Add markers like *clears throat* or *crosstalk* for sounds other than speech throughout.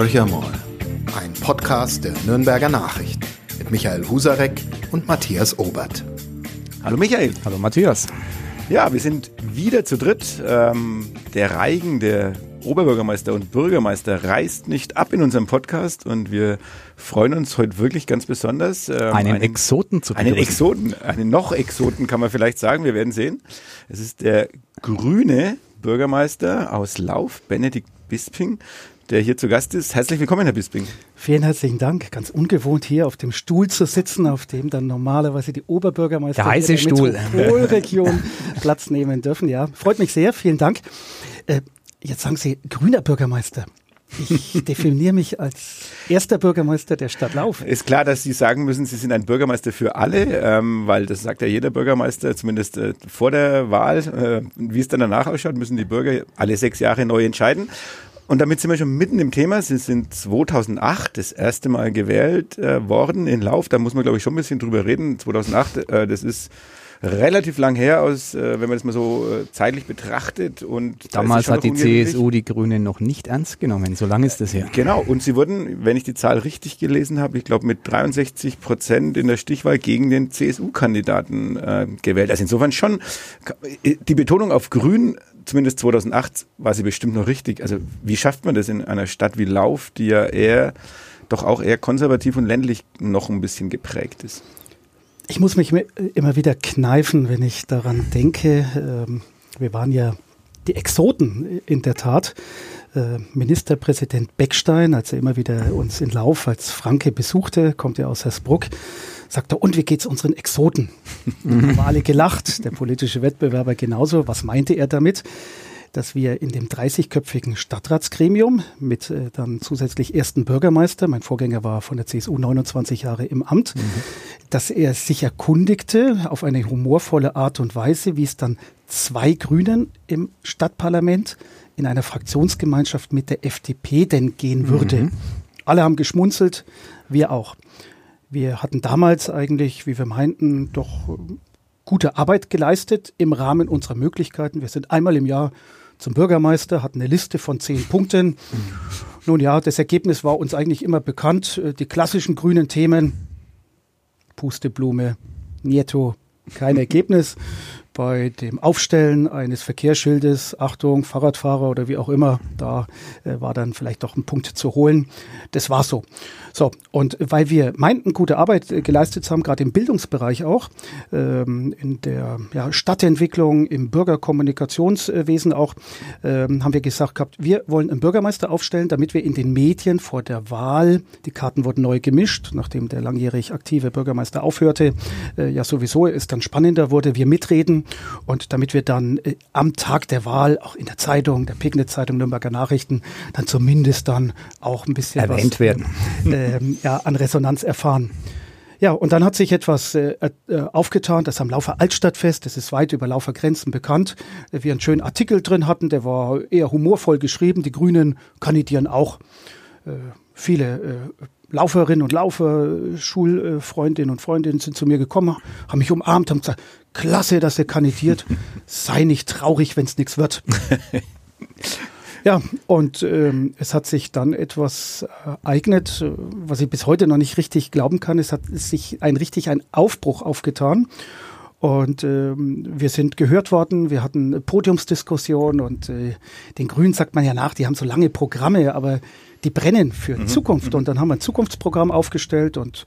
Horcher mal. Ein Podcast der Nürnberger Nachrichten mit Michael Husarek und Matthias Obert. Hallo Michael. Hallo Matthias. Ja, wir sind wieder zu dritt. Ähm, der Reigen, der Oberbürgermeister und Bürgermeister reist nicht ab in unserem Podcast und wir freuen uns heute wirklich ganz besonders. Ähm, einen, einen, Exoten zu Einen Exoten, einen noch Exoten kann man vielleicht sagen, wir werden sehen. Es ist der grüne Bürgermeister aus Lauf, Benedikt Bisping, der hier zu Gast ist. Herzlich willkommen, Herr Bisping. Vielen herzlichen Dank. Ganz ungewohnt hier auf dem Stuhl zu sitzen, auf dem dann normalerweise die Oberbürgermeister der heiße der Stuhl. Metropolregion *laughs* Platz nehmen dürfen. Ja, freut mich sehr. Vielen Dank. Äh, jetzt sagen Sie grüner Bürgermeister. Ich *laughs* definiere mich als erster Bürgermeister der Stadt Lauf. Ist klar, dass Sie sagen müssen, Sie sind ein Bürgermeister für alle, ähm, weil das sagt ja jeder Bürgermeister, zumindest äh, vor der Wahl. Äh, wie es dann danach ausschaut, müssen die Bürger alle sechs Jahre neu entscheiden. Und damit sind wir schon mitten im Thema. Sie sind 2008 das erste Mal gewählt äh, worden in Lauf. Da muss man, glaube ich, schon ein bisschen drüber reden. 2008, äh, das ist relativ lang her aus, äh, wenn man das mal so äh, zeitlich betrachtet. Und damals hat die CSU die Grünen noch nicht ernst genommen. So lange ist das her. Genau. Und sie wurden, wenn ich die Zahl richtig gelesen habe, ich glaube mit 63 Prozent in der Stichwahl gegen den CSU-Kandidaten äh, gewählt. Also insofern schon die Betonung auf Grün zumindest 2008 war sie bestimmt noch richtig. Also wie schafft man das in einer Stadt wie Lauf, die ja eher doch auch eher konservativ und ländlich noch ein bisschen geprägt ist? Ich muss mich immer wieder kneifen, wenn ich daran denke. Ähm, wir waren ja die Exoten in der Tat. Äh, Ministerpräsident Beckstein, als er immer wieder uns in Lauf als Franke besuchte, kommt ja aus Hersbruck, sagt er, und wie geht's unseren Exoten? *laughs* haben alle gelacht, der politische Wettbewerber genauso. Was meinte er damit? dass wir in dem 30-köpfigen Stadtratsgremium mit äh, dann zusätzlich ersten Bürgermeister, mein Vorgänger war von der CSU 29 Jahre im Amt, mhm. dass er sich erkundigte auf eine humorvolle Art und Weise, wie es dann zwei Grünen im Stadtparlament in einer Fraktionsgemeinschaft mit der FDP denn gehen würde. Mhm. Alle haben geschmunzelt, wir auch. Wir hatten damals eigentlich, wie wir meinten, doch gute Arbeit geleistet im Rahmen unserer Möglichkeiten. Wir sind einmal im Jahr zum Bürgermeister, hatten eine Liste von zehn Punkten. Nun ja, das Ergebnis war uns eigentlich immer bekannt. Äh, die klassischen grünen Themen, Pusteblume, Nieto, kein *laughs* Ergebnis bei dem Aufstellen eines Verkehrsschildes, Achtung, Fahrradfahrer oder wie auch immer, da äh, war dann vielleicht doch ein Punkt zu holen. Das war so. So, und weil wir meinten, gute Arbeit äh, geleistet haben, gerade im Bildungsbereich auch, ähm, in der ja, Stadtentwicklung, im Bürgerkommunikationswesen auch, ähm, haben wir gesagt gehabt, wir wollen einen Bürgermeister aufstellen, damit wir in den Medien vor der Wahl, die Karten wurden neu gemischt, nachdem der langjährig aktive Bürgermeister aufhörte, äh, ja sowieso es dann spannender wurde, wir mitreden und damit wir dann äh, am Tag der Wahl auch in der Zeitung, der Pignitz-Zeitung, Nürnberger Nachrichten, dann zumindest dann auch ein bisschen erwähnt was, werden, äh, ja, an Resonanz erfahren. Ja, und dann hat sich etwas äh, äh, aufgetan, das am Laufer Altstadtfest, das ist weit über Laufer Grenzen bekannt, äh, wir einen schönen Artikel drin hatten, der war eher humorvoll geschrieben, die Grünen kandidieren auch. Äh, viele äh, Lauferinnen und Laufer, Schulfreundinnen und Freundinnen sind zu mir gekommen, haben mich umarmt, haben gesagt, klasse, dass er kandidiert, *laughs* sei nicht traurig, wenn es nichts wird. *laughs* Ja, und ähm, es hat sich dann etwas ereignet, was ich bis heute noch nicht richtig glauben kann. Es hat sich ein richtig ein Aufbruch aufgetan. Und ähm, wir sind gehört worden, wir hatten Podiumsdiskussion und äh, den Grünen sagt man ja nach, die haben so lange Programme, aber die brennen für mhm. Zukunft. Mhm. Und dann haben wir ein Zukunftsprogramm aufgestellt und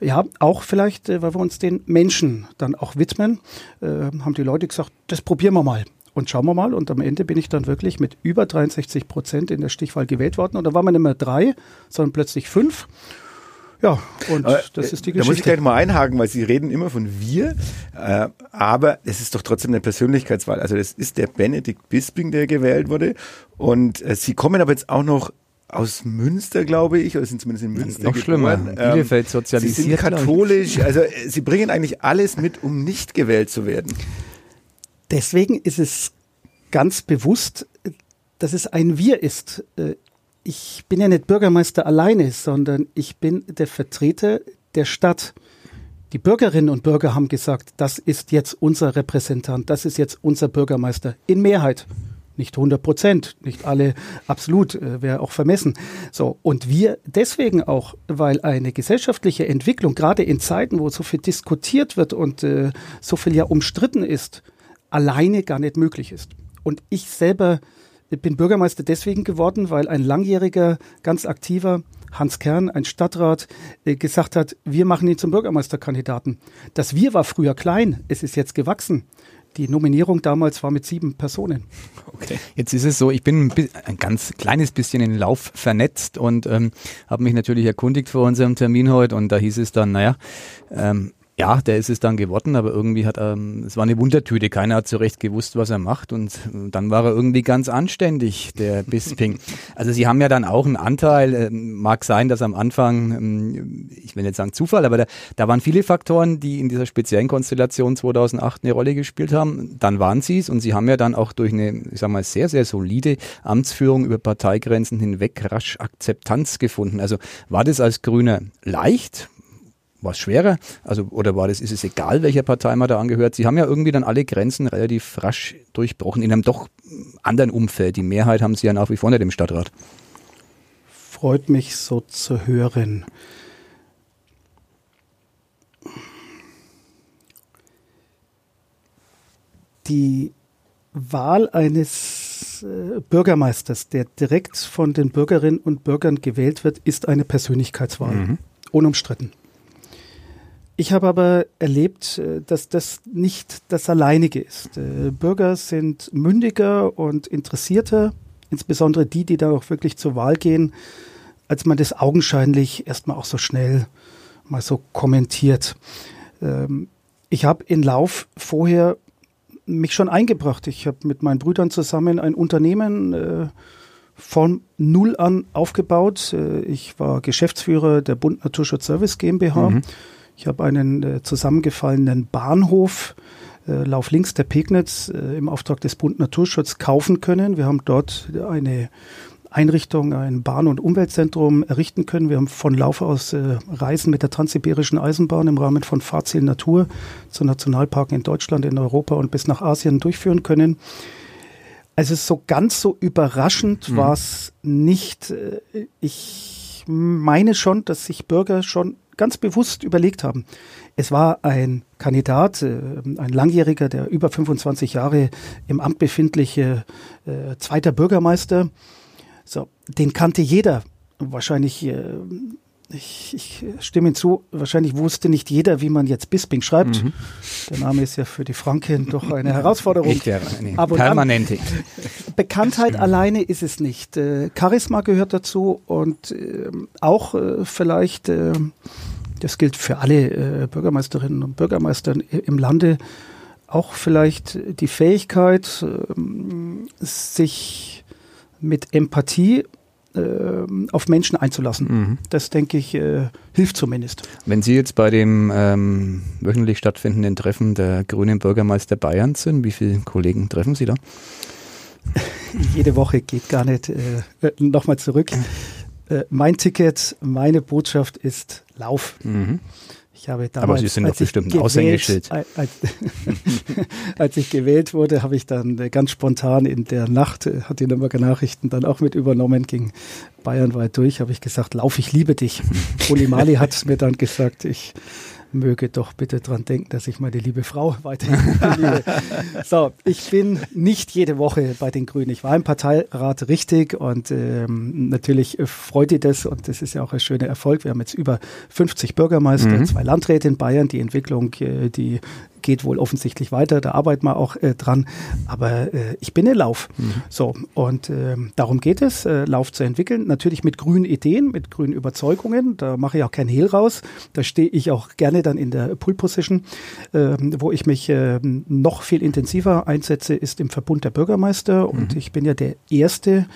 ja, auch vielleicht, äh, weil wir uns den Menschen dann auch widmen, äh, haben die Leute gesagt, das probieren wir mal. Und schauen wir mal. Und am Ende bin ich dann wirklich mit über 63 Prozent in der Stichwahl gewählt worden. Und da waren wir nicht mehr drei, sondern plötzlich fünf. Ja, und aber, das ist die Geschichte. Da muss ich gleich mal einhaken, weil Sie reden immer von wir, äh, aber es ist doch trotzdem eine Persönlichkeitswahl. Also das ist der Benedikt Bisping, der gewählt wurde. Und äh, Sie kommen aber jetzt auch noch aus Münster, glaube ich, oder sind zumindest in Münster Noch schlimmer, Bielefeld ähm, sozialisiert. Sie sind katholisch, also äh, Sie bringen eigentlich alles mit, um nicht gewählt zu werden. Deswegen ist es ganz bewusst, dass es ein Wir ist. Äh, ich bin ja nicht Bürgermeister alleine, sondern ich bin der Vertreter der Stadt. Die Bürgerinnen und Bürger haben gesagt, das ist jetzt unser Repräsentant, das ist jetzt unser Bürgermeister in Mehrheit. Nicht 100 Prozent, nicht alle absolut, äh, wäre auch vermessen. So, und wir deswegen auch, weil eine gesellschaftliche Entwicklung, gerade in Zeiten, wo so viel diskutiert wird und äh, so viel ja umstritten ist, alleine gar nicht möglich ist. Und ich selber bin Bürgermeister deswegen geworden, weil ein langjähriger, ganz aktiver Hans Kern, ein Stadtrat, äh, gesagt hat, wir machen ihn zum Bürgermeisterkandidaten. Das Wir war früher klein, es ist jetzt gewachsen. Die Nominierung damals war mit sieben Personen. Okay. Jetzt ist es so, ich bin ein, ganz kleines bisschen in Lauf vernetzt und ähm, habe mich natürlich erkundigt vor unserem Termin heute und da hieß es dann, naja, ähm, ja, der ist es dann geworden, aber irgendwie hat er, ähm, es war eine Wundertüte. Keiner hat so recht gewusst, was er macht. Und dann war er irgendwie ganz anständig, der *laughs* Bisping. Also sie haben ja dann auch einen Anteil, äh, mag sein, dass am Anfang, ähm, ich will nicht sagen Zufall, aber da, da waren viele Faktoren, die in dieser speziellen Konstellation 2008 eine Rolle gespielt haben. Dann waren sie es und sie haben ja dann auch durch eine, ich sag mal, sehr, sehr solide Amtsführung über Parteigrenzen hinweg rasch Akzeptanz gefunden. Also war das als Grüner leicht? War es schwerer? Also, oder war das, ist es egal, welcher Partei man da angehört? Sie haben ja irgendwie dann alle Grenzen relativ rasch durchbrochen in einem doch anderen Umfeld. Die Mehrheit haben sie ja nach wie vor nicht im Stadtrat. Freut mich so zu hören. Die Wahl eines äh, Bürgermeisters, der direkt von den Bürgerinnen und Bürgern gewählt wird, ist eine Persönlichkeitswahl. Mhm. Unumstritten. Ich habe aber erlebt, äh, dass das nicht das Alleinige ist. Äh, Bürger sind mündiger und interessierter, insbesondere die, die da auch wirklich zur Wahl gehen, als man das augenscheinlich erstmal auch so schnell mal so kommentiert. Ähm, ich habe in Lauf vorher mich schon eingebracht. Ich habe mit meinen Brüdern zusammen ein Unternehmen äh, von null an aufgebaut. Ich war Geschäftsführer der Bund Naturschutz Service GmbH. Mhm ich habe einen äh, zusammengefallenen Bahnhof äh, Lauf links der Pegnitz äh, im Auftrag des Bund Naturschutz kaufen können. Wir haben dort eine Einrichtung, ein Bahn- und Umweltzentrum errichten können. Wir haben von Lauf aus äh, Reisen mit der Transsibirischen Eisenbahn im Rahmen von Fahrziel Natur zu Nationalparken in Deutschland, in Europa und bis nach Asien durchführen können. Also so ganz so überraschend mhm. war es nicht. Äh, ich meine schon, dass sich Bürger schon ganz bewusst überlegt haben. Es war ein Kandidat, äh, ein Langjähriger, der über 25 Jahre im Amt befindliche äh, zweiter Bürgermeister. So, den kannte jeder. Wahrscheinlich, äh, ich, ich stimme hinzu, wahrscheinlich wusste nicht jeder, wie man jetzt Bisping schreibt. Mhm. Der Name ist ja für die Franken doch eine Herausforderung. Echt, ja, permanente. Bekanntheit alleine ist es nicht. Äh, Charisma gehört dazu und äh, auch äh, vielleicht äh, das gilt für alle Bürgermeisterinnen und Bürgermeister im Lande, auch vielleicht die Fähigkeit, äh, sich mit Empathie auf Menschen einzulassen. Mhm. Das, denke ich, äh, hilft zumindest. Wenn Sie jetzt bei dem ähm, wöchentlich stattfindenden Treffen der grünen Bürgermeister Bayerns sind, wie viele Kollegen treffen Sie da? *laughs* Jede Woche geht gar nicht. Äh, Nochmal zurück. Äh, mein Ticket, meine Botschaft ist Lauf. Mhm. Ich habe damals, Aber Sie sind doch bestimmt ein Aushängeschild. *laughs* Als, *laughs* als, ich gewählt wurde, habe ich dann äh, ganz spontan in der Nacht, äh, hat die Nürnberger Nachrichten dann auch mit übernommen, ging bayernweit durch, habe ich gesagt, Lauf, ich liebe dich. *laughs* Uli Mali hat mir dann gesagt, ich möge doch bitte dran denken, dass ich meine liebe Frau *laughs* weiterhin liebe. So, ich bin nicht jede Woche bei den Grünen. Ich war im Parteirat richtig und ähm, natürlich freut ihr das und das ist ja auch ein schöner Erfolg. Wir haben jetzt über 50 Bürgermeister, mhm. zwei Landräte in Bayern. Die Entwicklung, äh, die geht wohl offensichtlich weiter, da arbeiten wir auch äh, dran. Aber äh, ich bin in Lauf. Mhm. So, und äh, darum geht es, äh, Lauf zu entwickeln. Natürlich mit grünen Ideen, mit grünen Überzeugungen. Da mache ich auch kein Hehl raus. Da stehe ich auch gerne dann in der Pull-Position. Äh, wo ich mich äh, noch viel intensiver einsetze, ist im Verbund der Bürgermeister. Mhm. Und ich bin ja der erste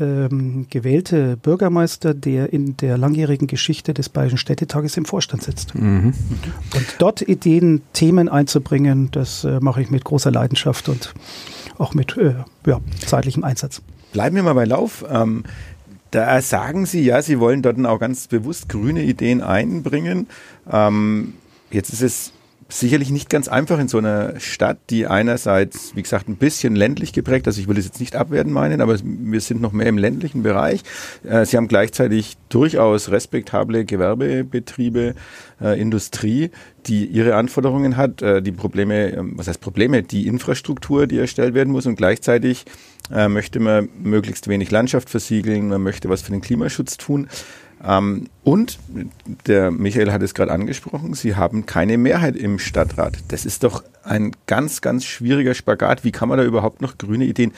ähm, gewählte Bürgermeister, der in der langjährigen Geschichte des Bayerischen Städtetages im Vorstand sitzt. Mhm. Und dort Ideen, Themen einzubringen, das äh, mache ich mit großer Leidenschaft und auch mit äh, ja, zeitlichem Einsatz. Bleiben wir mal bei Lauf. Ähm, da sagen Sie ja, Sie wollen dort auch ganz bewusst grüne Ideen einbringen. Ähm, jetzt ist es sicherlich nicht ganz einfach in so einer Stadt, die einerseits, wie gesagt, ein bisschen ländlich geprägt, also ich will das jetzt nicht abwerten meinen, aber wir sind noch mehr im ländlichen Bereich. Äh, sie haben gleichzeitig durchaus respektable Gewerbebetriebe, äh, Industrie, die ihre Anforderungen hat, äh, die Probleme, ähm, was heißt Probleme, die Infrastruktur, die erstellt werden muss und gleichzeitig möchte man möglichst wenig Landschaft versiegeln, man möchte was für den Klimaschutz tun. Ähm, und der Michael hat es gerade angesprochen, Sie haben keine Mehrheit im Stadtrat. Das ist doch ein ganz, ganz schwieriger Spagat. Wie kann man da überhaupt noch grüne Ideen?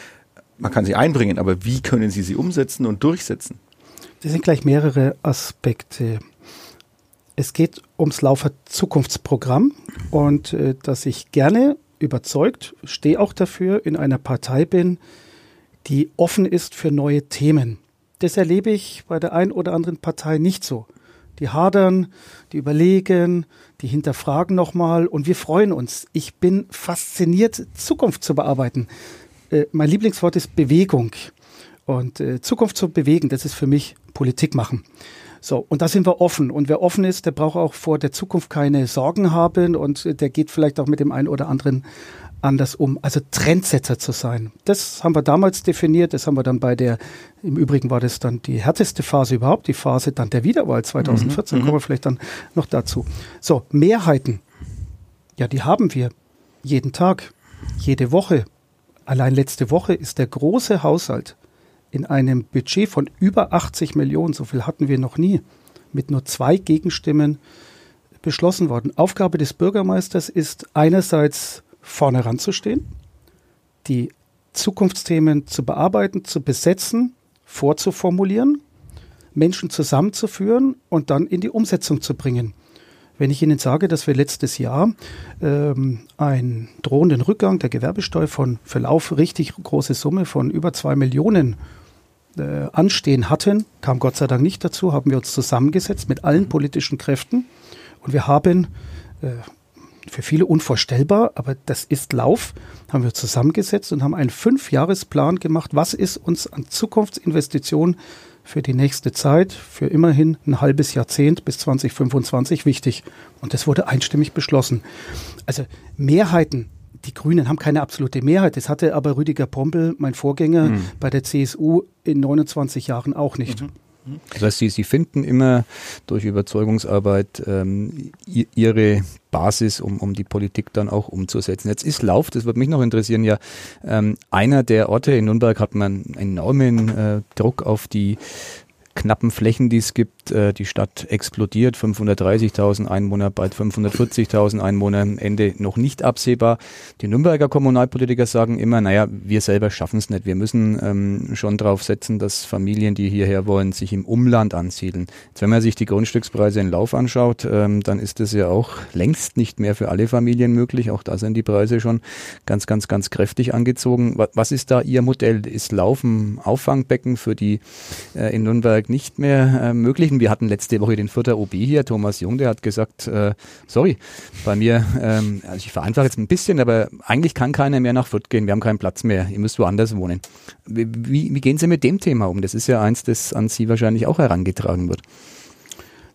Man kann sie einbringen, aber wie können Sie sie umsetzen und durchsetzen? Das sind gleich mehrere Aspekte. Es geht ums Laufer Zukunftsprogramm und äh, dass ich gerne überzeugt, stehe auch dafür, in einer Partei bin, die offen ist für neue Themen. Das erlebe ich bei der einen oder anderen Partei nicht so. Die hadern, die überlegen, die hinterfragen nochmal und wir freuen uns. Ich bin fasziniert, Zukunft zu bearbeiten. Äh, mein Lieblingswort ist Bewegung. Und äh, Zukunft zu bewegen, das ist für mich Politik machen. So, und da sind wir offen. Und wer offen ist, der braucht auch vor der Zukunft keine Sorgen haben und äh, der geht vielleicht auch mit dem einen oder anderen anders um. Also Trendsetter zu sein. Das haben wir damals definiert. Das haben wir dann bei der, im Übrigen war das dann die härteste Phase überhaupt, die Phase dann der Wiederwahl 2014. Mhm. Kommen wir vielleicht dann noch dazu. So, Mehrheiten. Ja, die haben wir jeden Tag, jede Woche. Allein letzte Woche ist der große Haushalt in einem Budget von über 80 Millionen, so viel hatten wir noch nie, mit nur zwei Gegenstimmen beschlossen worden. Aufgabe des Bürgermeisters ist einerseits vorne ranzustehen, die Zukunftsthemen zu bearbeiten, zu besetzen, vorzuformulieren, Menschen zusammenzuführen und dann in die Umsetzung zu bringen. Wenn ich Ihnen sage, dass wir letztes Jahr ähm, einen drohenden Rückgang der Gewerbesteuer von Verlauf richtig große Summe von über zwei Millionen äh, anstehen hatten, kam Gott sei Dank nicht dazu, haben wir uns zusammengesetzt mit allen politischen Kräften und wir haben äh, für viele unvorstellbar, aber das ist Lauf, haben wir zusammengesetzt und haben einen Fünfjahresplan gemacht, was ist uns an Zukunftsinvestitionen für die nächste Zeit, für immerhin ein halbes Jahrzehnt bis 2025 wichtig. Und das wurde einstimmig beschlossen. Also Mehrheiten, die Grünen haben keine absolute Mehrheit. Das hatte aber Rüdiger Pompel, mein Vorgänger mhm. bei der CSU, in 29 Jahren auch nicht. Mhm. Das heißt, Sie, Sie finden immer durch Überzeugungsarbeit ähm, Ihre Basis, um, um die Politik dann auch umzusetzen. Jetzt ist Lauf, das würde mich noch interessieren, ja ähm, einer der Orte in Nürnberg hat man einen enormen äh, Druck auf die knappen Flächen, die es gibt. Äh, die Stadt explodiert, 530.000 Einwohner, bald 540.000 Einwohner, Ende noch nicht absehbar. Die Nürnberger Kommunalpolitiker sagen immer, naja, wir selber schaffen es nicht. Wir müssen ähm, schon darauf setzen, dass Familien, die hierher wollen, sich im Umland ansiedeln. Jetzt, wenn man sich die Grundstückspreise in Lauf anschaut, ähm, dann ist das ja auch längst nicht mehr für alle Familien möglich. Auch da sind die Preise schon ganz, ganz, ganz kräftig angezogen. Was ist da Ihr Modell? Ist Laufen Auffangbecken für die äh, in Nürnberg Nürnberg nicht mehr äh, möglich. Und wir hatten letzte Woche den vierter OB hier, Thomas Jung, der hat gesagt, äh, sorry, bei mir, ähm, also ich vereinfache jetzt ein bisschen, aber eigentlich kann keiner mehr nach Fürth gehen, wir haben keinen Platz mehr, ihr müsst woanders wohnen. Wie, wie, wie gehen Sie mit dem Thema um? Das ist ja eins, das an Sie wahrscheinlich auch herangetragen wird.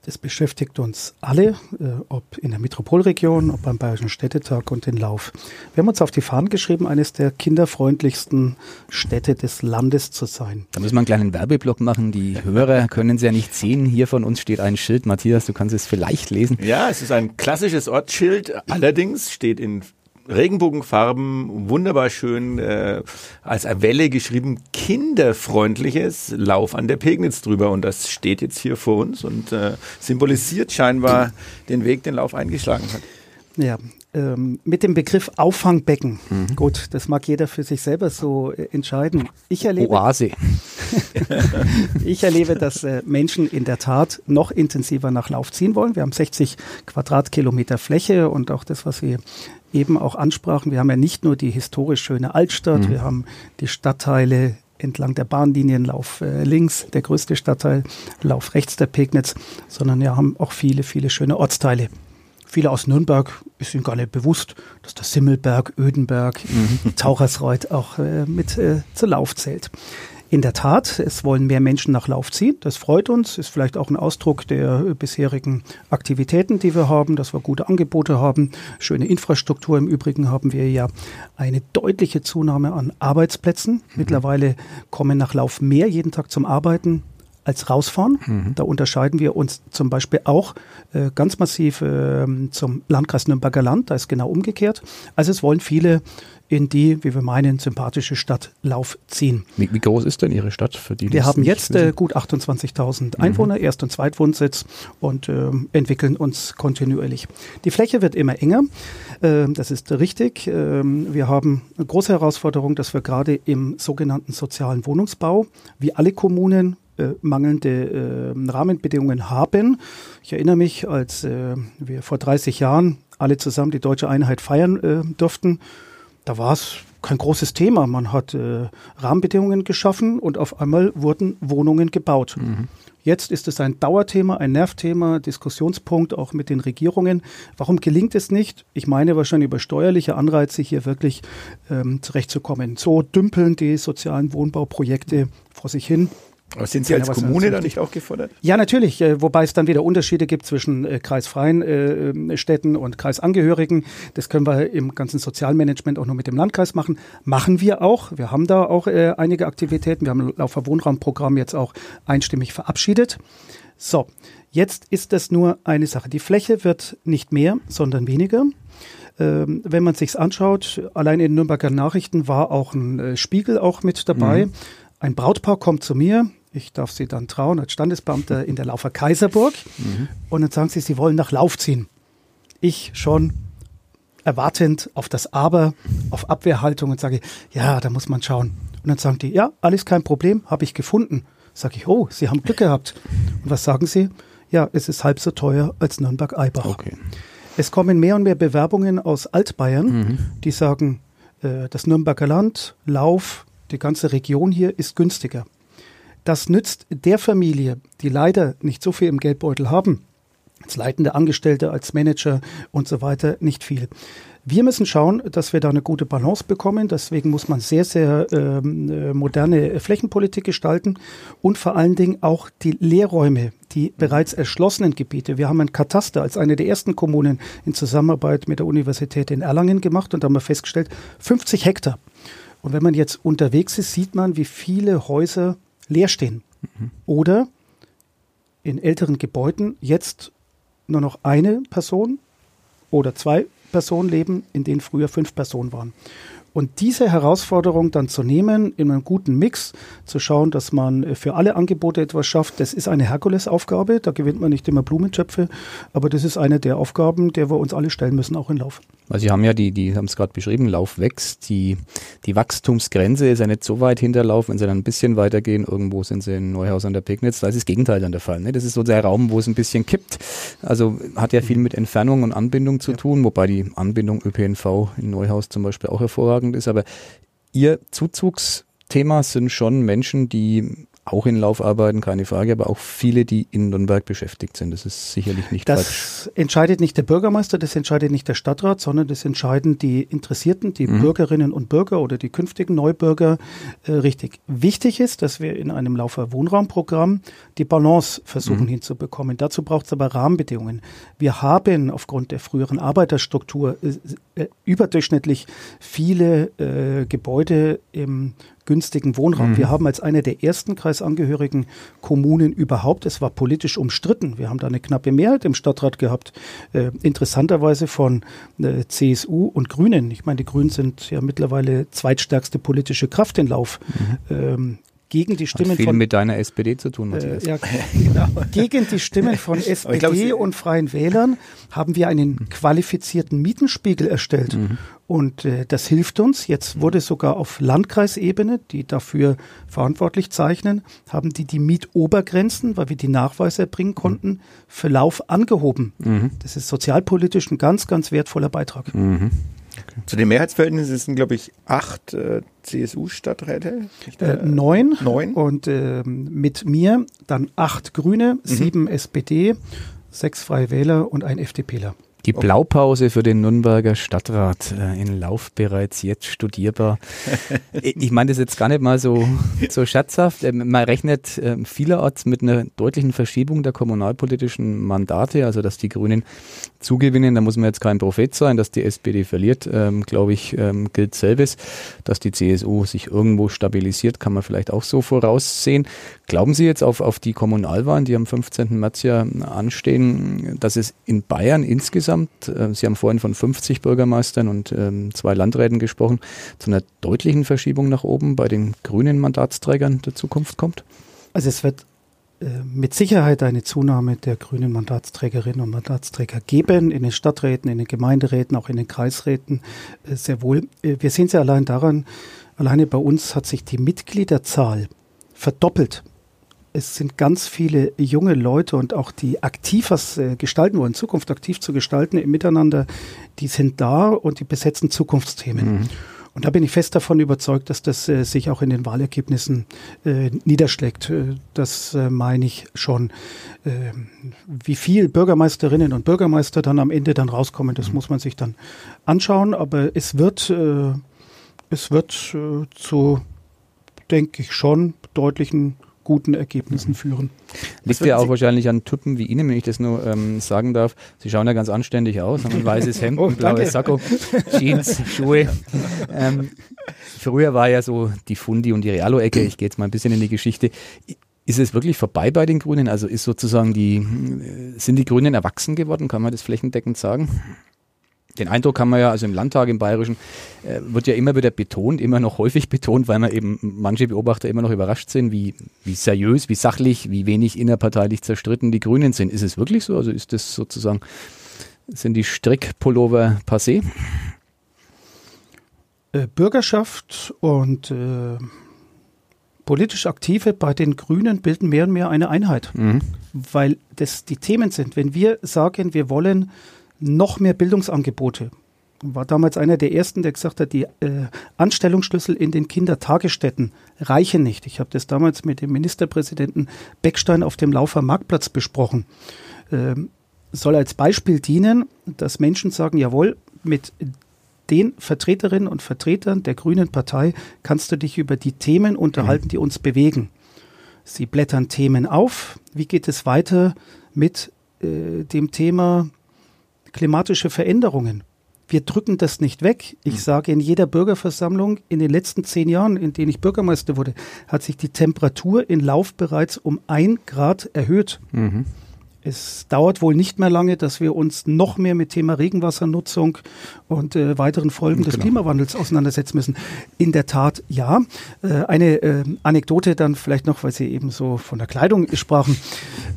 Das beschäftigt uns alle, äh, ob in der Metropolregion, ob beim Bayerischen Städtetag und den Lauf. Wir haben uns auf die Fahnen geschrieben, eines der kinderfreundlichsten Städte des Landes zu sein. Da müssen wir einen kleinen Werbeblock machen. Die Hörer können es ja nicht sehen. Hier von uns steht ein Schild. Matthias, du kannst es vielleicht lesen. Ja, es ist ein klassisches Ortsschild. Allerdings steht in Regenbogenfarben, wunderbar schön äh, als Welle geschrieben, kinderfreundliches Lauf an der Pegnitz drüber. Und das steht jetzt hier vor uns und äh, symbolisiert scheinbar den Weg, den Lauf eingeschlagen hat. Ja, ähm, mit dem Begriff Auffangbecken. Mhm. Gut, das mag jeder für sich selber so äh, entscheiden. Ich erlebe, Oase. *laughs* ich erlebe, dass äh, Menschen in der Tat noch intensiver nach Lauf ziehen wollen. Wir haben 60 Quadratkilometer Fläche und auch das, was wir eben auch ansprachen. Wir haben ja nicht nur die historisch schöne Altstadt, mhm. wir haben die Stadtteile entlang der Bahnlinien, Lauf äh, links, der größte Stadtteil, Lauf rechts der Pegnitz, sondern wir haben auch viele, viele schöne Ortsteile. Viele aus Nürnberg ist ihnen gar nicht bewusst, dass der Simmelberg, Ödenberg, mhm. Tauchersreuth auch äh, mit äh, zur Lauf zählt. In der Tat, es wollen mehr Menschen nach Lauf ziehen. Das freut uns, ist vielleicht auch ein Ausdruck der bisherigen Aktivitäten, die wir haben, dass wir gute Angebote haben, schöne Infrastruktur. Im Übrigen haben wir ja eine deutliche Zunahme an Arbeitsplätzen. Mhm. Mittlerweile kommen nach Lauf mehr jeden Tag zum Arbeiten als rausfahren. Mhm. Da unterscheiden wir uns zum Beispiel auch äh, ganz massiv äh, zum Landkreis Nürnberger Land. Da ist genau umgekehrt. Also es wollen viele in die, wie wir meinen, sympathische Stadt Lauf ziehen. Wie, wie groß ist denn Ihre Stadt für die? Wir haben jetzt äh, gut 28.000 mhm. Einwohner, mhm. Erst- und Zweitwohnsitz und äh, entwickeln uns kontinuierlich. Die Fläche wird immer enger. Äh, das ist richtig. Ähm, wir haben eine große Herausforderung, dass wir gerade im sogenannten sozialen Wohnungsbau, wie alle Kommunen, äh, mangelnde äh, Rahmenbedingungen haben. Ich erinnere mich, als äh, wir vor 30 Jahren alle zusammen die deutsche Einheit feiern äh, durften, da war es kein großes Thema. Man hat äh, Rahmenbedingungen geschaffen und auf einmal wurden Wohnungen gebaut. Mhm. Jetzt ist es ein Dauerthema, ein Nervthema, Diskussionspunkt auch mit den Regierungen. Warum gelingt es nicht? Ich meine wahrscheinlich über steuerliche Anreize hier wirklich ähm, zurechtzukommen. So dümpeln die sozialen Wohnbauprojekte vor sich hin. Aber sind Sie als Kommune da nicht auch gefordert? Ja, natürlich, äh, wobei es dann wieder Unterschiede gibt zwischen äh, kreisfreien äh, Städten und Kreisangehörigen. Das können wir im ganzen Sozialmanagement auch nur mit dem Landkreis machen. Machen wir auch. Wir haben da auch einige Aktivitäten. Wir haben ein Laufer Wohnraumprogramm jetzt auch einstimmig verabschiedet. So, jetzt ist das nur eine Sache. Die Fläche wird nicht mehr, sondern weniger ähm, wenn man sich's anschaut, allein in Nürnberger Nachrichten war auch ein Spiegel auch mit dabei. Mhm. Ein Brautpaar kommt zu mir, ich darf sie dann trauen als Standesbeamter in der Laufer Kaiserburg. Mhm. Und dann sagen sie, sie wollen nach Lauf ziehen. Ich schon erwartend auf das Aber, auf Abwehrhaltung und sage, ja, da muss man schauen. Und dann sagen die, ja, alles kein Problem, habe ich gefunden. Sage ich, oh, Sie haben Glück gehabt. Und was sagen Sie? Ja, es ist halb so teuer als Nürnberg-Eibach. Okay. Es kommen mehr und mehr Bewerbungen aus Altbayern, mhm. die sagen, äh, das Nürnberger Land, Lauf, die ganze Region hier ist günstiger. Das nützt der Familie, die leider nicht so viel im Geldbeutel haben, als leitende Angestellte, als Manager und so weiter, nicht viel. Wir müssen schauen, dass wir da eine gute Balance bekommen. Deswegen muss man sehr, sehr ähm, äh, moderne Flächenpolitik gestalten und vor allen Dingen auch die Leerräume, die bereits erschlossenen Gebiete. Wir haben ein Kataster als eine der ersten Kommunen in Zusammenarbeit mit der Universität in Erlangen gemacht und haben wir festgestellt, 50 Hektar. Und wenn man jetzt unterwegs ist, sieht man, wie viele Häuser leer stehen. Mhm. Oder in älteren Gebäuden jetzt nur noch eine Person oder zwei Personen leben, in denen früher fünf Personen waren. Und diese Herausforderung dann zu nehmen, in einem guten Mix, zu schauen, dass man für alle Angebote etwas schafft, das ist eine Herkulesaufgabe. Da gewinnt man nicht immer Blumentöpfe, aber das ist eine der Aufgaben, der wir uns alle stellen müssen, auch in Lauf. Weil Sie haben ja die, die haben es gerade beschrieben, Lauf wächst. Die, die Wachstumsgrenze ist ja nicht so weit hinterlaufen. Wenn Sie dann ein bisschen weitergehen, irgendwo sind Sie in Neuhaus an der Pegnitz, da ist das Gegenteil dann der Fall. Ne? Das ist so der Raum, wo es ein bisschen kippt. Also hat ja viel mit Entfernung und Anbindung zu ja. tun, wobei die Anbindung ÖPNV in Neuhaus zum Beispiel auch hervorragend ist. Aber Ihr Zuzugsthema sind schon Menschen, die auch in Lauf arbeiten, keine Frage, aber auch viele, die in Nürnberg beschäftigt sind. Das ist sicherlich nicht Das falsch. entscheidet nicht der Bürgermeister, das entscheidet nicht der Stadtrat, sondern das entscheiden die Interessierten, die mhm. Bürgerinnen und Bürger oder die künftigen Neubürger äh, richtig. Wichtig ist, dass wir in einem Laufer Wohnraumprogramm die Balance versuchen mhm. hinzubekommen. Dazu braucht es aber Rahmenbedingungen. Wir haben aufgrund der früheren Arbeiterstruktur äh, äh, überdurchschnittlich viele äh, Gebäude im günstigen Wohnraum. Mhm. Wir haben als eine der ersten kreisangehörigen Kommunen überhaupt, es war politisch umstritten, wir haben da eine knappe Mehrheit im Stadtrat gehabt, äh, interessanterweise von äh, CSU und Grünen. Ich meine, die Grünen sind ja mittlerweile zweitstärkste politische Kraft in Lauf. Mhm. Ähm, gegen die Stimmen Hat viel von mit deiner SPD zu tun, Matthias. Äh, ja, genau. *laughs* Gegen die Stimmen von SPD glaub, und Freien Wählern haben wir einen mhm. qualifizierten Mietenspiegel erstellt. Mhm. Und äh, das hilft uns. Jetzt wurde sogar auf Landkreisebene, die dafür verantwortlich zeichnen, haben die die Mietobergrenzen, weil wir die Nachweise erbringen konnten, mhm. für Lauf angehoben. Mhm. Das ist sozialpolitisch ein ganz, ganz wertvoller Beitrag. Mhm. Okay. Zu den Mehrheitsverhältnissen sind, glaube ich, acht äh, CSU-Stadträte. Äh, neun. Neun. Und äh, mit mir dann acht Grüne, mhm. sieben SPD, sechs Freie Wähler und ein FDPler. Die Blaupause für den Nürnberger Stadtrat äh, in Lauf bereits jetzt studierbar. *laughs* ich meine das jetzt gar nicht mal so, so scherzhaft. Ähm, man rechnet äh, vielerorts mit einer deutlichen Verschiebung der kommunalpolitischen Mandate, also dass die Grünen zugewinnen. Da muss man jetzt kein Prophet sein, dass die SPD verliert, ähm, glaube ich, ähm, gilt selbes. Dass die CSU sich irgendwo stabilisiert, kann man vielleicht auch so voraussehen. Glauben Sie jetzt auf, auf die Kommunalwahlen, die am 15. März ja anstehen, dass es in Bayern insgesamt, äh, Sie haben vorhin von 50 Bürgermeistern und ähm, zwei Landräten gesprochen, zu einer deutlichen Verschiebung nach oben bei den grünen Mandatsträgern der Zukunft kommt? Also es wird äh, mit Sicherheit eine Zunahme der grünen Mandatsträgerinnen und Mandatsträger geben, in den Stadträten, in den Gemeinderäten, auch in den Kreisräten äh, sehr wohl. Äh, wir sehen es ja allein daran, alleine bei uns hat sich die Mitgliederzahl verdoppelt es sind ganz viele junge Leute und auch die aktiv was äh, gestalten wollen, Zukunft aktiv zu gestalten im Miteinander, die sind da und die besetzen Zukunftsthemen. Mhm. Und da bin ich fest davon überzeugt, dass das äh, sich auch in den Wahlergebnissen äh, niederschlägt. Äh, das äh, meine ich schon. Ähm, wie viel Bürgermeisterinnen und Bürgermeister dann am Ende dann rauskommen, das mhm. muss man sich dann anschauen. Aber es wird, äh, es wird zu, denke ich, schon deutlichen guten Ergebnissen führen. Liegt ja auch wahrscheinlich an Typen wie Ihnen, wenn ich das nur ähm, sagen darf. Sie schauen ja ganz anständig aus, haben ein weißes Hemd, oh, ein blaues Sakko, Jeans, Schuhe. Ähm, früher war ja so die Fundi und die Realo-Ecke, ich gehe jetzt mal ein bisschen in die Geschichte. Ist es wirklich vorbei bei den Grünen? Also ist sozusagen die, sind die Grünen erwachsen geworden? Kann man das flächendeckend sagen? Den Eindruck haben wir ja, also im Landtag im Bayerischen, äh, wird ja immer wieder betont, immer noch häufig *laughs* betont, weil man eben manche Beobachter immer noch überrascht sind, wie, wie seriös, wie sachlich, wie wenig innerparteilich zerstritten die Grünen sind. Ist es wirklich so? Also ist das sozusagen, sind die Strickpullover passé? Äh, Bürgerschaft und äh, politisch Aktive bei den Grünen bilden mehr und mehr eine Einheit, mhm. weil das die Themen sind. Wenn wir sagen, wir wollen noch mehr Bildungsangebote. War damals einer der ersten, der gesagt hat, die äh, Anstellungsschlüssel in den Kindertagesstätten reichen nicht. Ich habe das damals mit dem Ministerpräsidenten Beckstein auf dem Laufer Marktplatz besprochen. Ähm, soll als Beispiel dienen, dass Menschen sagen, jawohl, mit den Vertreterinnen und Vertretern der Grünen Partei kannst du dich über die Themen unterhalten, die uns bewegen. Sie blättern Themen auf. Wie geht es weiter mit äh, dem Thema klimatische Veränderungen. Wir drücken das nicht weg. Ich mhm. sage in jeder Bürgerversammlung, in den letzten zehn Jahren, in denen ich Bürgermeister wurde, hat sich die Temperatur in Lauf bereits um ein Grad erhöht. Mhm. Es dauert wohl nicht mehr lange, dass wir uns noch mehr mit Thema Regenwassernutzung und äh, weiteren Folgen genau. des Klimawandels auseinandersetzen müssen. In der Tat ja. Äh, eine äh, Anekdote dann vielleicht noch, weil Sie eben so von der Kleidung sprachen.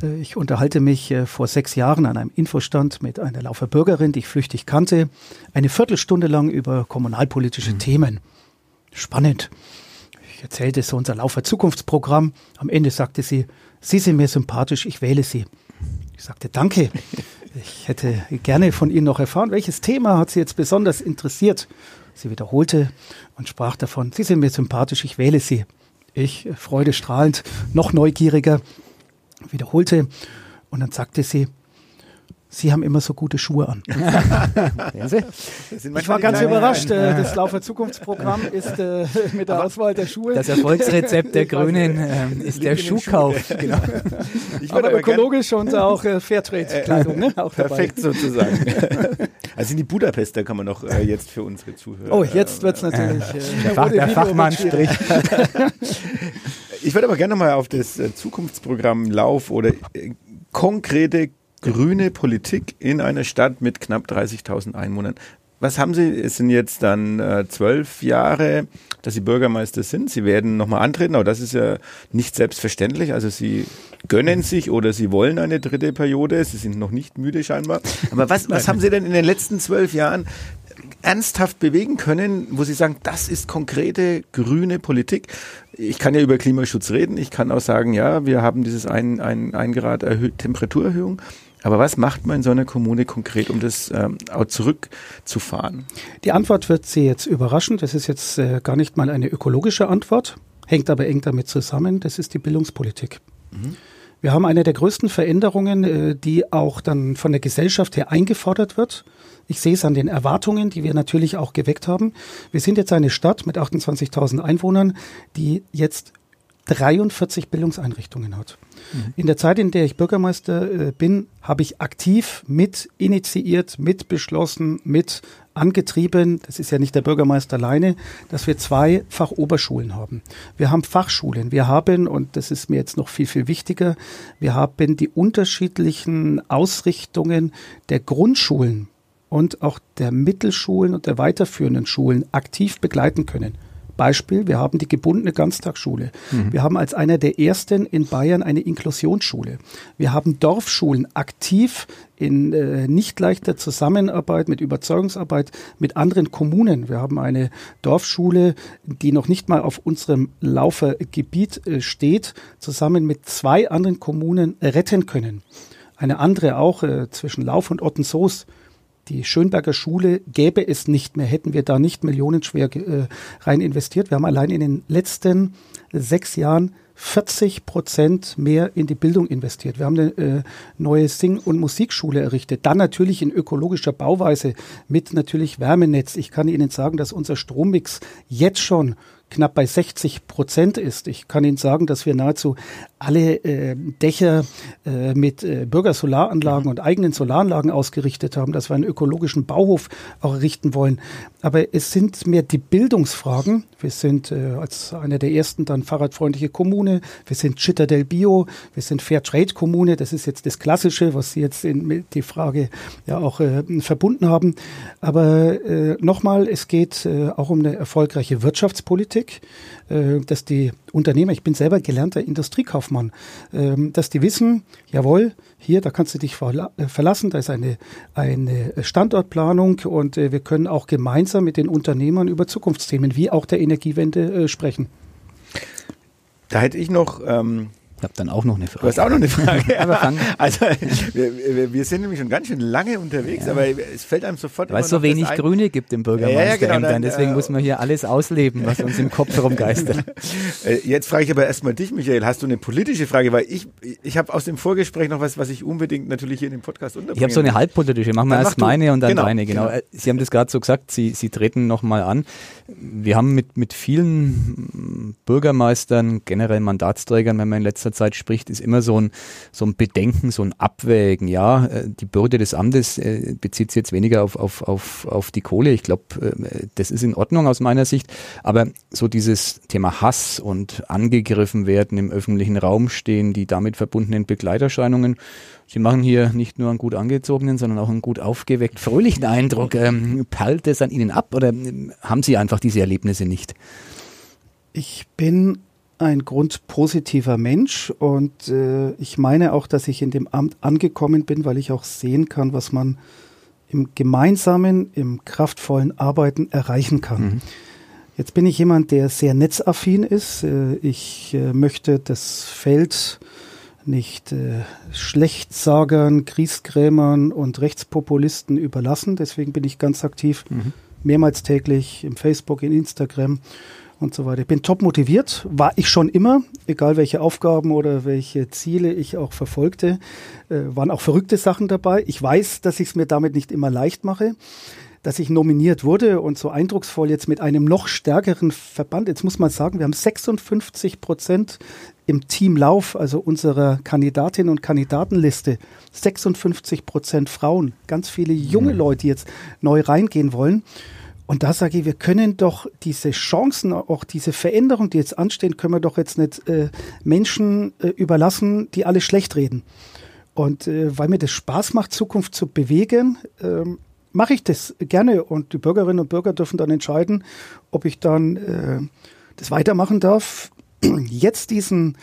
Äh, ich unterhalte mich äh, vor sechs Jahren an einem Infostand mit einer Laufer Bürgerin, die ich flüchtig kannte, eine Viertelstunde lang über kommunalpolitische mhm. Themen. Spannend. Ich erzählte so unser Laufer Zukunftsprogramm. Am Ende sagte sie, Sie sind mir sympathisch, ich wähle Sie. Ich sagte, danke. Ich hätte gerne von Ihnen noch erfahren, welches Thema hat Sie jetzt besonders interessiert. Sie wiederholte und sprach davon, Sie sind mir sympathisch, ich wähle Sie. Ich, äh, freudestrahlend, noch neugieriger, wiederholte und dann sagte sie, Sie haben immer so gute Schuhe an. *laughs* ich war ganz überrascht. Äh, das Laufer Zukunftsprogramm ist äh, *laughs* mit der Auswahl der Schuhe. Das Erfolgsrezept der Grünen äh, ist der Schuhkauf. *laughs* Genau. aber, aber ökologisch und auch äh, Fairtrade-Kleidung. Ne? Auch Perfekt dabei. sozusagen. also in die Budapester kann man noch äh, jetzt für unsere Zuhörer. Oh, jetzt wird es natürlich. der, Fach, der Fachmann spricht. ich würde aber gerne mal auf das Zukunftsprogramm Lauf oder konkrete grüne Politik in einer Stadt mit knapp 30.000 Einwohnern. Was haben Sie? Es sind jetzt dann äh, zwölf Jahre, dass Sie Bürgermeister sind. Sie werden nochmal antreten, aber das ist ja nicht selbstverständlich. Also Sie gönnen sich oder Sie wollen eine dritte Periode. Sie sind noch nicht müde scheinbar. Aber was, was haben Sie denn in den letzten zwölf Jahren ernsthaft bewegen können, wo Sie sagen, das ist konkrete grüne Politik. Ich kann ja über Klimaschutz reden. Ich kann auch sagen, ja, wir haben dieses ein, ein, ein Grad Erhö Temperaturerhöhung. Aber was macht man in so einer Kommune konkret, um das ähm, auch zurückzufahren? Die Antwort wird Sie jetzt überraschen. Das ist jetzt äh, gar nicht mal eine ökologische Antwort, hängt aber eng damit zusammen. Das ist die Bildungspolitik. Mhm. Wir haben eine der größten Veränderungen, äh, die auch dann von der Gesellschaft her eingefordert wird. Ich sehe es an den Erwartungen, die wir natürlich auch geweckt haben. Wir sind jetzt eine Stadt mit 28.000 Einwohnern, die jetzt 43 Bildungseinrichtungen hat. In der Zeit, in der ich Bürgermeister äh, bin, habe ich aktiv mit initiiert, mit beschlossen, mit angetrieben, das ist ja nicht der Bürgermeister alleine, dass wir zwei Fachoberschulen haben. Wir haben Fachschulen. Wir haben, und das ist mir jetzt noch viel, viel wichtiger, wir haben die unterschiedlichen Ausrichtungen der Grundschulen und auch der Mittelschulen und der weiterführenden Schulen aktiv begleiten können. Beispiel, wir haben die gebundene Ganztagsschule. Mhm. Wir haben als einer der ersten in Bayern eine Inklusionsschule. Wir haben Dorfschulen aktiv in äh, nicht leichter Zusammenarbeit mit Überzeugungsarbeit mit anderen Kommunen. Wir haben eine Dorfschule, die noch nicht mal auf unserem Laufergebiet äh, steht, zusammen mit zwei anderen Kommunen retten können. Eine andere auch äh, zwischen Lauf und Ottensoos die Schönberger Schule gäbe es nicht mehr, hätten wir da nicht millionenschwer äh, rein investiert. Wir haben allein in den letzten sechs Jahren 40 Prozent mehr in die Bildung investiert. Wir haben eine äh, neue Sing- und Musikschule errichtet. Dann natürlich in ökologischer Bauweise mit natürlich Wärmenetz. Ich kann Ihnen sagen, dass unser Strommix jetzt schon knapp bei 60 Prozent ist. Ich kann Ihnen sagen, dass wir nahezu alle äh, Dächer äh, mit äh, Bürgersolaranlagen und eigenen Solaranlagen ausgerichtet haben, dass wir einen ökologischen Bauhof auch errichten wollen. Aber es sind mehr die Bildungsfragen. Wir sind äh, als eine der ersten dann fahrradfreundliche Kommune. Wir sind Chitterdell Bio. Wir sind Fairtrade Kommune. Das ist jetzt das Klassische, was Sie jetzt in die Frage ja auch äh, verbunden haben. Aber äh, nochmal, es geht äh, auch um eine erfolgreiche Wirtschaftspolitik, dass die Unternehmer, ich bin selber gelernter Industriekaufmann, ähm, dass die wissen, jawohl, hier, da kannst du dich äh, verlassen, da ist eine, eine Standortplanung und äh, wir können auch gemeinsam mit den Unternehmern über Zukunftsthemen wie auch der Energiewende äh, sprechen. Da hätte ich noch ähm, habe dann auch noch eine Frage. Du hast auch noch eine Frage. *laughs* *laughs* Also wir, wir, sind nämlich schon ganz schön lange unterwegs, ja. aber es fällt einem sofort Weil es so wenig Grüne gibt im Bürgermeisterämtern, ja, ja, genau, deswegen äh, muss man hier alles ausleben, was uns im Kopf herumgeistert. *laughs* Äh, jetzt frage ich aber erstmal dich, Michael, hast du eine politische Frage? Weil ich, ich habe aus dem Vorgespräch noch was, was ich unbedingt natürlich hier in dem Podcast unterbringe. Ich habe so eine halbpolitische, machen wir erst meine und dann genau, deine. Genau. genau. Äh, Sie haben das gerade so gesagt, Sie, Sie treten nochmal an. Wir haben mit, mit vielen Bürgermeistern, generell Mandatsträgern, wenn man in letzter Zeit spricht, ist immer so ein, so ein Bedenken, so ein Abwägen. Ja, äh, die Bürde des Amtes äh, bezieht sich jetzt weniger auf, auf, auf, auf die Kohle. Ich glaube, äh, das ist in Ordnung aus meiner Sicht. Aber so dieses Thema Hass und angegriffen werden im öffentlichen Raum stehen, die damit verbundenen Begleiterscheinungen, Sie machen hier nicht nur einen gut angezogenen, sondern auch einen gut aufgeweckt, fröhlichen Eindruck. Ähm, perlt es an Ihnen ab oder ähm, haben Sie einfach diese Erlebnisse nicht? Ich bin ein grundpositiver Mensch und äh, ich meine auch, dass ich in dem Amt angekommen bin, weil ich auch sehen kann, was man im gemeinsamen, im kraftvollen Arbeiten erreichen kann. Mhm. Jetzt bin ich jemand, der sehr netzaffin ist. Äh, ich äh, möchte das Feld nicht äh, Schlechtsagern, Kriegskrämern und Rechtspopulisten überlassen. Deswegen bin ich ganz aktiv, mhm. mehrmals täglich im Facebook, in Instagram und so weiter. Ich bin top motiviert, war ich schon immer, egal welche Aufgaben oder welche Ziele ich auch verfolgte, äh, waren auch verrückte Sachen dabei. Ich weiß, dass ich es mir damit nicht immer leicht mache dass ich nominiert wurde und so eindrucksvoll jetzt mit einem noch stärkeren Verband. Jetzt muss man sagen, wir haben 56 Prozent im Team Lauf, also unserer Kandidatinnen und Kandidatenliste, 56 Prozent Frauen, ganz viele junge mhm. Leute, die jetzt neu reingehen wollen. Und da sage ich, wir können doch diese Chancen, auch diese Veränderungen, die jetzt anstehen, können wir doch jetzt nicht äh, Menschen äh, überlassen, die alle schlecht reden. Und äh, weil mir das Spaß macht, Zukunft zu bewegen, ähm, mache ich das gerne. Und die Bürgerinnen und Bürger dürfen dann entscheiden, ob ich dann äh, das weitermachen darf. *clears throat* Jetzt diesen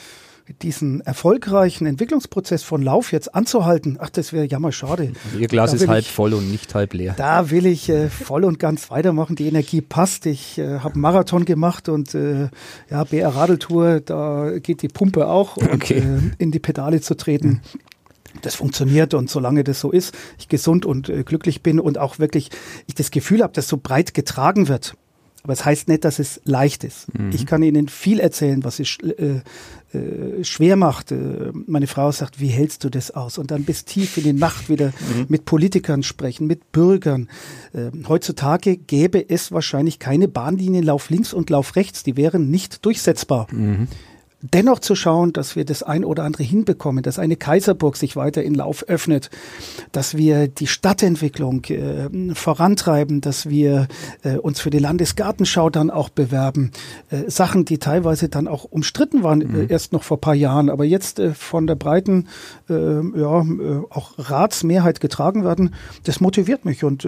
diesen erfolgreichen Entwicklungsprozess von Lauf jetzt anzuhalten, ach, das wäre jammer schade. Also Ihr Glas ist halb ich, voll und nicht halb leer. Da will ich äh, voll und ganz weitermachen. Die Energie passt. Ich äh, habe einen Marathon gemacht und äh, ja, BR Radeltour, da geht die Pumpe auch, und, okay. äh, in die Pedale zu treten. Das funktioniert und solange das so ist, ich gesund und äh, glücklich bin und auch wirklich ich das Gefühl habe, dass so breit getragen wird, Aber es das heißt nicht, dass es leicht ist. Mhm. Ich kann Ihnen viel erzählen, was es äh, äh, schwer macht. Äh, meine Frau sagt, wie hältst du das aus? Und dann bis tief in die Nacht wieder mhm. mit Politikern sprechen, mit Bürgern. Äh, heutzutage gäbe es wahrscheinlich keine Bahnlinien Lauf links und Lauf rechts. Die wären nicht durchsetzbar. Mhm dennoch zu schauen, dass wir das ein oder andere hinbekommen, dass eine Kaiserburg sich weiter in Lauf öffnet, dass wir die Stadtentwicklung äh, vorantreiben, dass wir äh, uns für die Landesgartenschau dann auch bewerben. Äh, Sachen, die teilweise dann auch umstritten waren, äh, mhm. erst noch vor paar Jahren, aber jetzt äh, von der breiten, äh, ja, auch Ratsmehrheit getragen werden, das motiviert mich und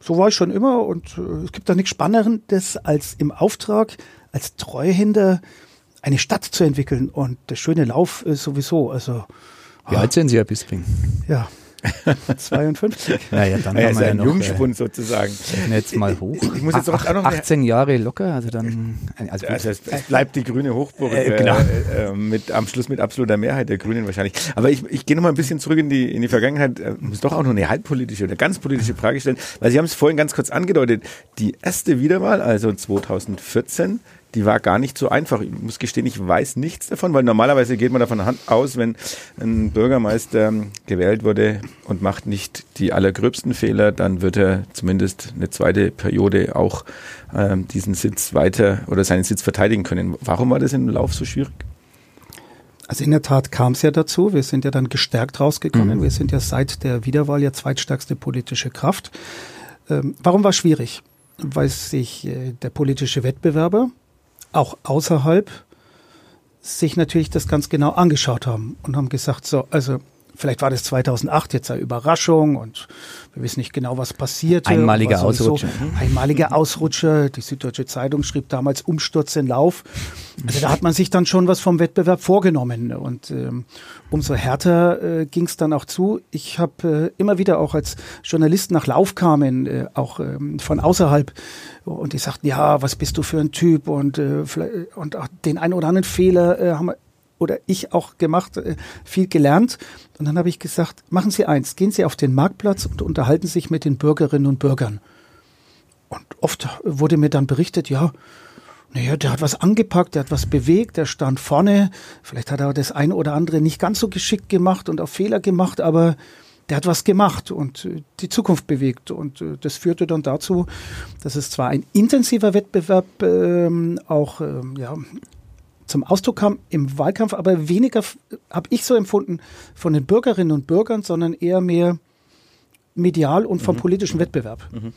so war ich schon immer und es gibt da nichts Spannendes als im Auftrag als Treuhänder eine Stadt zu entwickeln und der schöne Lauf ist sowieso. Also, Wie alt sind Sie, Herr Bisping? Ja, *laughs* 52. Naja, dann ja, haben wir ja noch, Jungspund äh, sozusagen. Jetzt mal hoch. Ich muss jetzt auch, noch 18 Jahre locker, also dann. Also, also es, bleibt die grüne Hochburg äh, genau. äh, äh, mit am Schluss mit absoluter Mehrheit der Grünen wahrscheinlich. Aber ich, ich gehe noch mal ein bisschen zurück in die in die Vergangenheit. Äh, muss doch auch noch eine halbpolitische oder ganz politische Frage stellen, weil Sie haben es vorhin ganz kurz angedeutet. Die erste Wiederwahl, also 2014 die war gar nicht so einfach. Ich muss gestehen, ich weiß nichts davon, weil normalerweise geht man davon aus, wenn ein Bürgermeister gewählt wurde und macht nicht die allergröbsten Fehler, dann wird er zumindest eine zweite Periode auch ähm, diesen Sitz weiter oder seinen Sitz verteidigen können. Warum war das im Lauf so schwierig? Also in der Tat kam es ja dazu. Wir sind ja dann gestärkt rausgekommen. Mhm. Wir sind ja seit der Wiederwahl ja zweitstärkste politische Kraft. Ähm, warum war es schwierig? Weil sich äh, der politische Wettbewerber auch außerhalb sich natürlich das ganz genau angeschaut haben und haben gesagt, so, also vielleicht war das 2008 jetzt eine Überraschung und wir wissen nicht genau, was passiert. Einmaliger Ausrutscher. So, einmaliger Ausrutscher. Die Süddeutsche Zeitung schrieb damals Umsturz in Lauf. Also da hat man sich dann schon was vom Wettbewerb vorgenommen. Und ähm, umso härter äh, ging es dann auch zu. Ich habe äh, immer wieder auch als Journalist nach Lauf kamen, äh, auch ähm, von außerhalb, und die sagten, ja, was bist du für ein Typ und, äh, und den einen oder anderen Fehler äh, haben wir oder ich auch gemacht, äh, viel gelernt. Und dann habe ich gesagt, machen Sie eins, gehen Sie auf den Marktplatz und unterhalten sich mit den Bürgerinnen und Bürgern. Und oft wurde mir dann berichtet, ja, naja, der hat was angepackt, der hat was bewegt, der stand vorne. Vielleicht hat er das eine oder andere nicht ganz so geschickt gemacht und auch Fehler gemacht, aber der hat was gemacht und äh, die Zukunft bewegt. Und äh, das führte dann dazu, dass es zwar ein intensiver Wettbewerb ähm, auch ähm, ja, zum Ausdruck kam im Wahlkampf, aber weniger, habe ich so empfunden, von den Bürgerinnen und Bürgern, sondern eher mehr medial und vom mhm. politischen Wettbewerb. Mhm.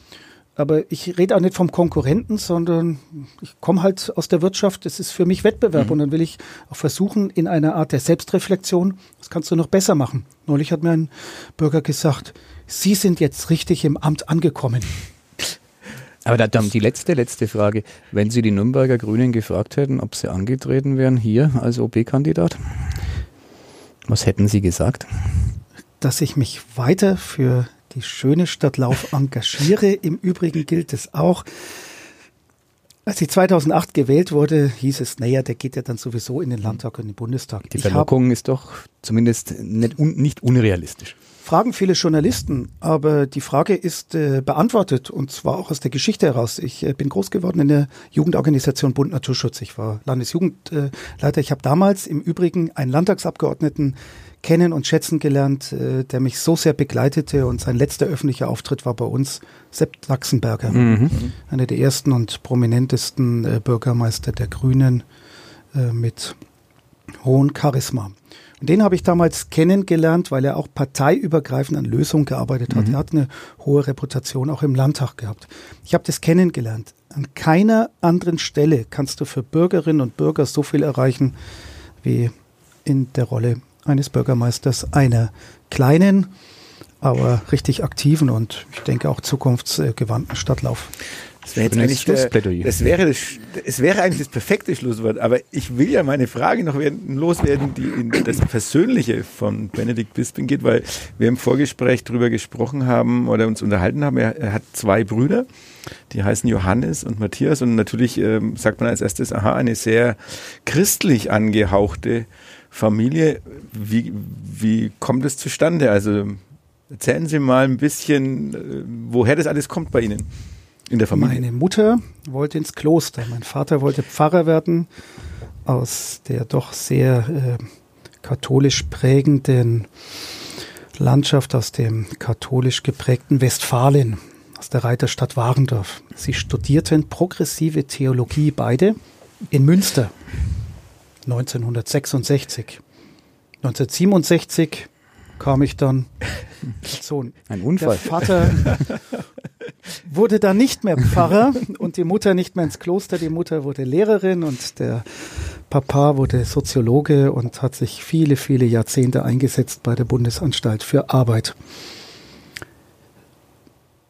Aber ich rede auch nicht vom Konkurrenten, sondern ich komme halt aus der Wirtschaft. Das ist für mich Wettbewerb. Mhm. Und dann will ich auch versuchen, in einer Art der Selbstreflexion, das kannst du noch besser machen. Neulich hat mir ein Bürger gesagt, Sie sind jetzt richtig im Amt angekommen. Aber da, dann die letzte, letzte Frage. Wenn Sie die Nürnberger Grünen gefragt hätten, ob sie angetreten wären hier als OB-Kandidat, was hätten Sie gesagt? Dass ich mich weiter für die schöne Stadt Lauf *laughs* engagiere. Im Übrigen gilt es auch. Als ich 2008 gewählt wurde, hieß es, naja, der geht ja dann sowieso in den Landtag und in den Bundestag. Die Verlockung ist doch zumindest nicht, un, nicht unrealistisch fragen viele Journalisten, aber die Frage ist äh, beantwortet und zwar auch aus der Geschichte heraus. Ich äh, bin groß geworden in der Jugendorganisation Bund Naturschutz. Ich war Landesjugendleiter. Ich habe damals im Übrigen einen Landtagsabgeordneten kennen und schätzen gelernt, äh, der mich so sehr begleitete und sein letzter öffentlicher Auftritt war bei uns Sepp Sachsenberger, mhm. einer der ersten und prominentesten äh, Bürgermeister der Grünen äh, mit hohem Charisma. Den habe ich damals kennengelernt, weil er auch parteiübergreifend an Lösungen gearbeitet hat. Mhm. Er hat eine hohe Reputation auch im Landtag gehabt. Ich habe das kennengelernt. An keiner anderen Stelle kannst du für Bürgerinnen und Bürger so viel erreichen wie in der Rolle eines Bürgermeisters einer kleinen, aber richtig aktiven und ich denke auch zukunftsgewandten Stadtlauf. Das wäre jetzt eigentlich das, das wäre das, es wäre eigentlich das perfekte Schlusswort, aber ich will ja meine Frage noch werden, loswerden, die in das Persönliche von Benedikt Bisping geht, weil wir im Vorgespräch darüber gesprochen haben oder uns unterhalten haben. Er, er hat zwei Brüder, die heißen Johannes und Matthias und natürlich ähm, sagt man als erstes, aha, eine sehr christlich angehauchte Familie. Wie, wie kommt es zustande? Also erzählen Sie mal ein bisschen, äh, woher das alles kommt bei Ihnen. In der Familie? Meine Mutter wollte ins Kloster. Mein Vater wollte Pfarrer werden aus der doch sehr äh, katholisch prägenden Landschaft, aus dem katholisch geprägten Westfalen, aus der Reiterstadt Warendorf. Sie studierten progressive Theologie beide in Münster 1966. 1967 kam ich dann *laughs* als Sohn. Ein Unfall. Der Vater *laughs* wurde dann nicht mehr Pfarrer *laughs* und die Mutter nicht mehr ins Kloster. Die Mutter wurde Lehrerin und der Papa wurde Soziologe und hat sich viele, viele Jahrzehnte eingesetzt bei der Bundesanstalt für Arbeit.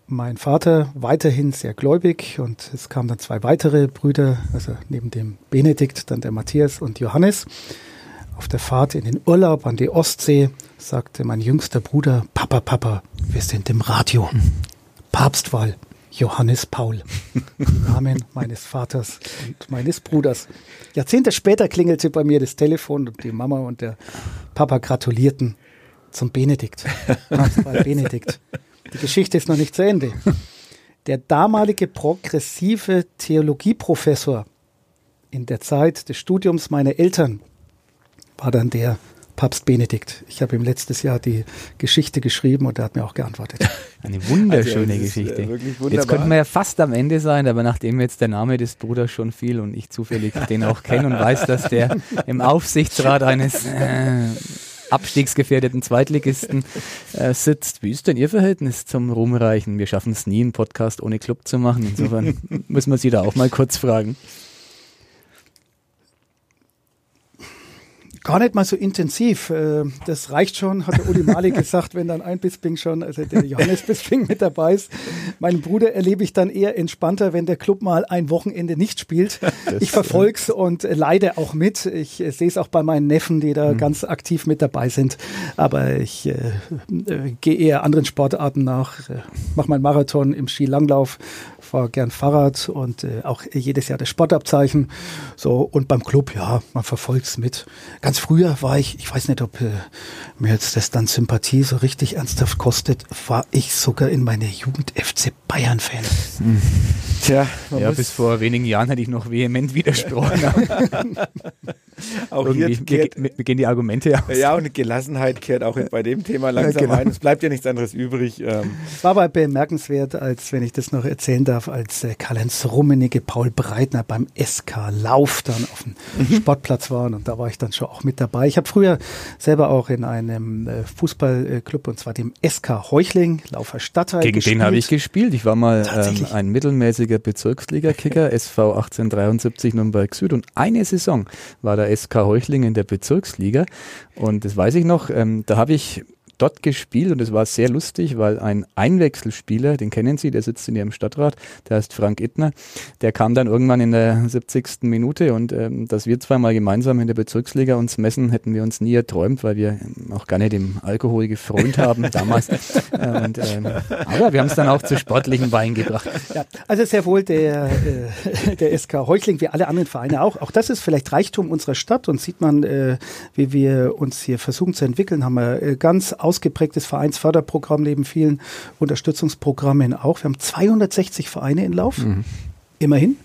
Mein Vater weiterhin sehr gläubig und es kamen dann zwei weitere Brüder, also neben dem Benedikt dann der Matthias und Johannes. Auf der Fahrt in den Urlaub an die Ostsee sagte mein jüngster Bruder, Papa, Papa, wir sind im Radio. Papstwahl, Johannes Paul. Namen meines Vaters und meines Bruders. Jahrzehnte später klingelte bei mir das Telefon und die Mama und der Papa gratulierten zum Benedikt. Papstwahl Benedikt. Die Geschichte ist noch nicht zu Ende. Der damalige progressive Theologieprofessor in der Zeit des Studiums meiner Eltern war dann der Papst Benedikt. Ich habe ihm letztes Jahr die Geschichte geschrieben und er hat mir auch geantwortet. *laughs* Eine wunderschöne also, Geschichte. Äh, jetzt könnten wir ja fast am Ende sein, aber nachdem jetzt der Name des Bruders schon fiel und ich zufällig den auch kenne und weiß, dass der im Aufsichtsrat eines äh, abstiegsgefährdeten Zweitligisten äh, sitzt. Wie ist denn Ihr Verhältnis zum Ruhmreichen? Wir schaffen es nie, einen Podcast ohne Club zu machen. Insofern *laughs* müssen wir Sie da auch mal kurz fragen. Gar nicht mal so intensiv. Äh, das reicht schon, hat der Uli *laughs* Mali gesagt, wenn dann ein Bisping schon, also der Johannes Bisping mit dabei ist. Meinen Bruder erlebe ich dann eher entspannter, wenn der Club mal ein Wochenende nicht spielt. *laughs* Ich verfolg's und leide auch mit. Ich äh, sehe es auch bei meinen Neffen, die da mhm. ganz aktiv mit dabei sind. Aber ich äh, äh, gehe eher anderen Sportarten nach, äh, mache meinen Marathon im Skilanglauf, fahre gern Fahrrad und äh, auch jedes Jahr das Sportabzeichen. So und beim Club, ja, man verfolgt's mit. Ganz früher war ich, ich weiß nicht, ob äh, mir jetzt das dann Sympathie so richtig ernsthaft kostet, war ich sogar in meiner Jugend FC Bayern Fan. Mhm. Tja, ja, bis vor wenigen Jahren hätte ich noch vehement widersprochen. *laughs* auch hier kehrt, mir, mir, gehen die Argumente aus. Ja, und Gelassenheit kehrt auch bei dem Thema *laughs* langsam ja, genau. ein. Es bleibt ja nichts anderes übrig. Ähm. War aber bemerkenswert, als wenn ich das noch erzählen darf, als äh, Karl-Heinz Rummenigge, Paul Breitner beim SK Lauf dann auf dem mhm. Sportplatz waren und da war ich dann schon auch mit dabei. Ich habe früher selber auch in einem äh, Fußballclub und zwar dem SK Heuchling, Laufer Stadtteil Gegen gespielt. den habe ich gespielt. Ich war mal ähm, ein mittelmäßiger Bezirksliga-Kicker, *laughs* SV 1873 Nürnberg Süd und eine Saison war der SK Heuchling in der Bezirksliga und das weiß ich noch, ähm, da habe ich dort gespielt und es war sehr lustig, weil ein Einwechselspieler, den kennen Sie, der sitzt in Ihrem Stadtrat, der heißt Frank Ittner, der kam dann irgendwann in der 70. Minute und ähm, dass wir zweimal gemeinsam in der Bezirksliga uns messen, hätten wir uns nie erträumt, weil wir auch gar nicht im Alkohol gefreut haben *laughs* damals. Äh, und, ähm, aber wir haben es dann auch zu sportlichen Beinen gebracht. Ja, also sehr wohl der, äh, der SK Heuchling, wie alle anderen Vereine auch. Auch das ist vielleicht Reichtum unserer Stadt und sieht man, äh, wie wir uns hier versuchen zu entwickeln, haben wir äh, ganz ausgeprägtes Vereinsförderprogramm neben vielen Unterstützungsprogrammen auch. Wir haben 260 Vereine in Lauf, mhm. immerhin.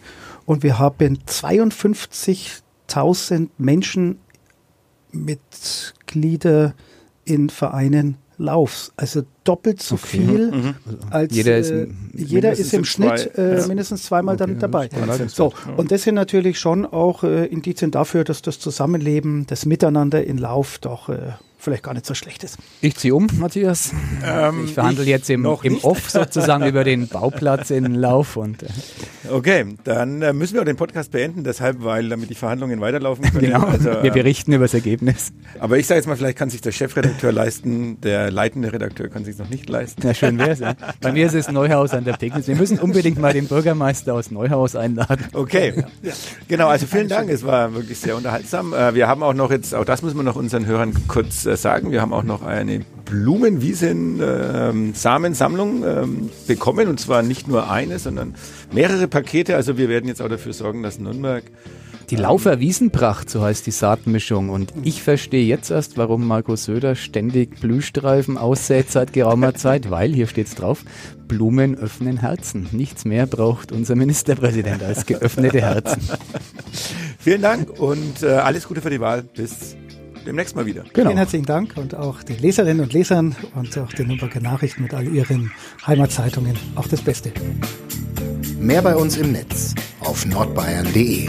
Und wir haben 52.000 Menschen Mitglieder in Vereinen Laufs. Also doppelt so okay. viel mhm. als jeder ist, äh, jeder ist im Schnitt zwei, äh, mindestens zweimal okay, dann dabei. So, und das sind natürlich schon auch äh, Indizien dafür, dass das Zusammenleben, das Miteinander in Lauf doch äh, vielleicht gar nicht so schlecht ist. Ich ziehe um, Matthias. Ähm, ich verhandle ich jetzt im, im Off sozusagen über den Bauplatz in Lauf. Und, äh. Okay, dann äh, müssen wir auch den Podcast beenden, deshalb, weil damit die Verhandlungen weiterlaufen können. Genau, also, wir ähm, berichten über das Ergebnis. Aber ich sage jetzt mal, vielleicht kann sich der Chefredakteur leisten, der leitende Redakteur kann sich noch nicht leisten. Ja, schön wäre es. Ja. Bei mir ist es Neuhaus an der Pegnitz. Wir müssen unbedingt mal den Bürgermeister aus Neuhaus einladen. Okay, ja. genau, also vielen Dank, es war wirklich sehr unterhaltsam. Äh, wir haben auch noch jetzt, auch das müssen wir noch unseren Hörern kurz äh, sagen. Wir haben auch noch eine Blumenwiesen-Samensammlung ähm, ähm, bekommen und zwar nicht nur eine, sondern mehrere Pakete. Also wir werden jetzt auch dafür sorgen, dass Nürnberg Die Laufer Wiesenpracht, so heißt die Saatmischung. Und ich verstehe jetzt erst, warum Markus Söder ständig Blühstreifen aussät seit geraumer *laughs* Zeit, weil, hier steht's drauf, Blumen öffnen Herzen. Nichts mehr braucht unser Ministerpräsident als geöffnete Herzen. *laughs* Vielen Dank und äh, alles Gute für die Wahl. Bis demnächst mal wieder. Genau. Vielen herzlichen Dank und auch den Leserinnen und Lesern und auch den Nürnberger Nachrichten mit all ihren Heimatzeitungen auch das Beste. Mehr bei uns im Netz auf nordbayern.de.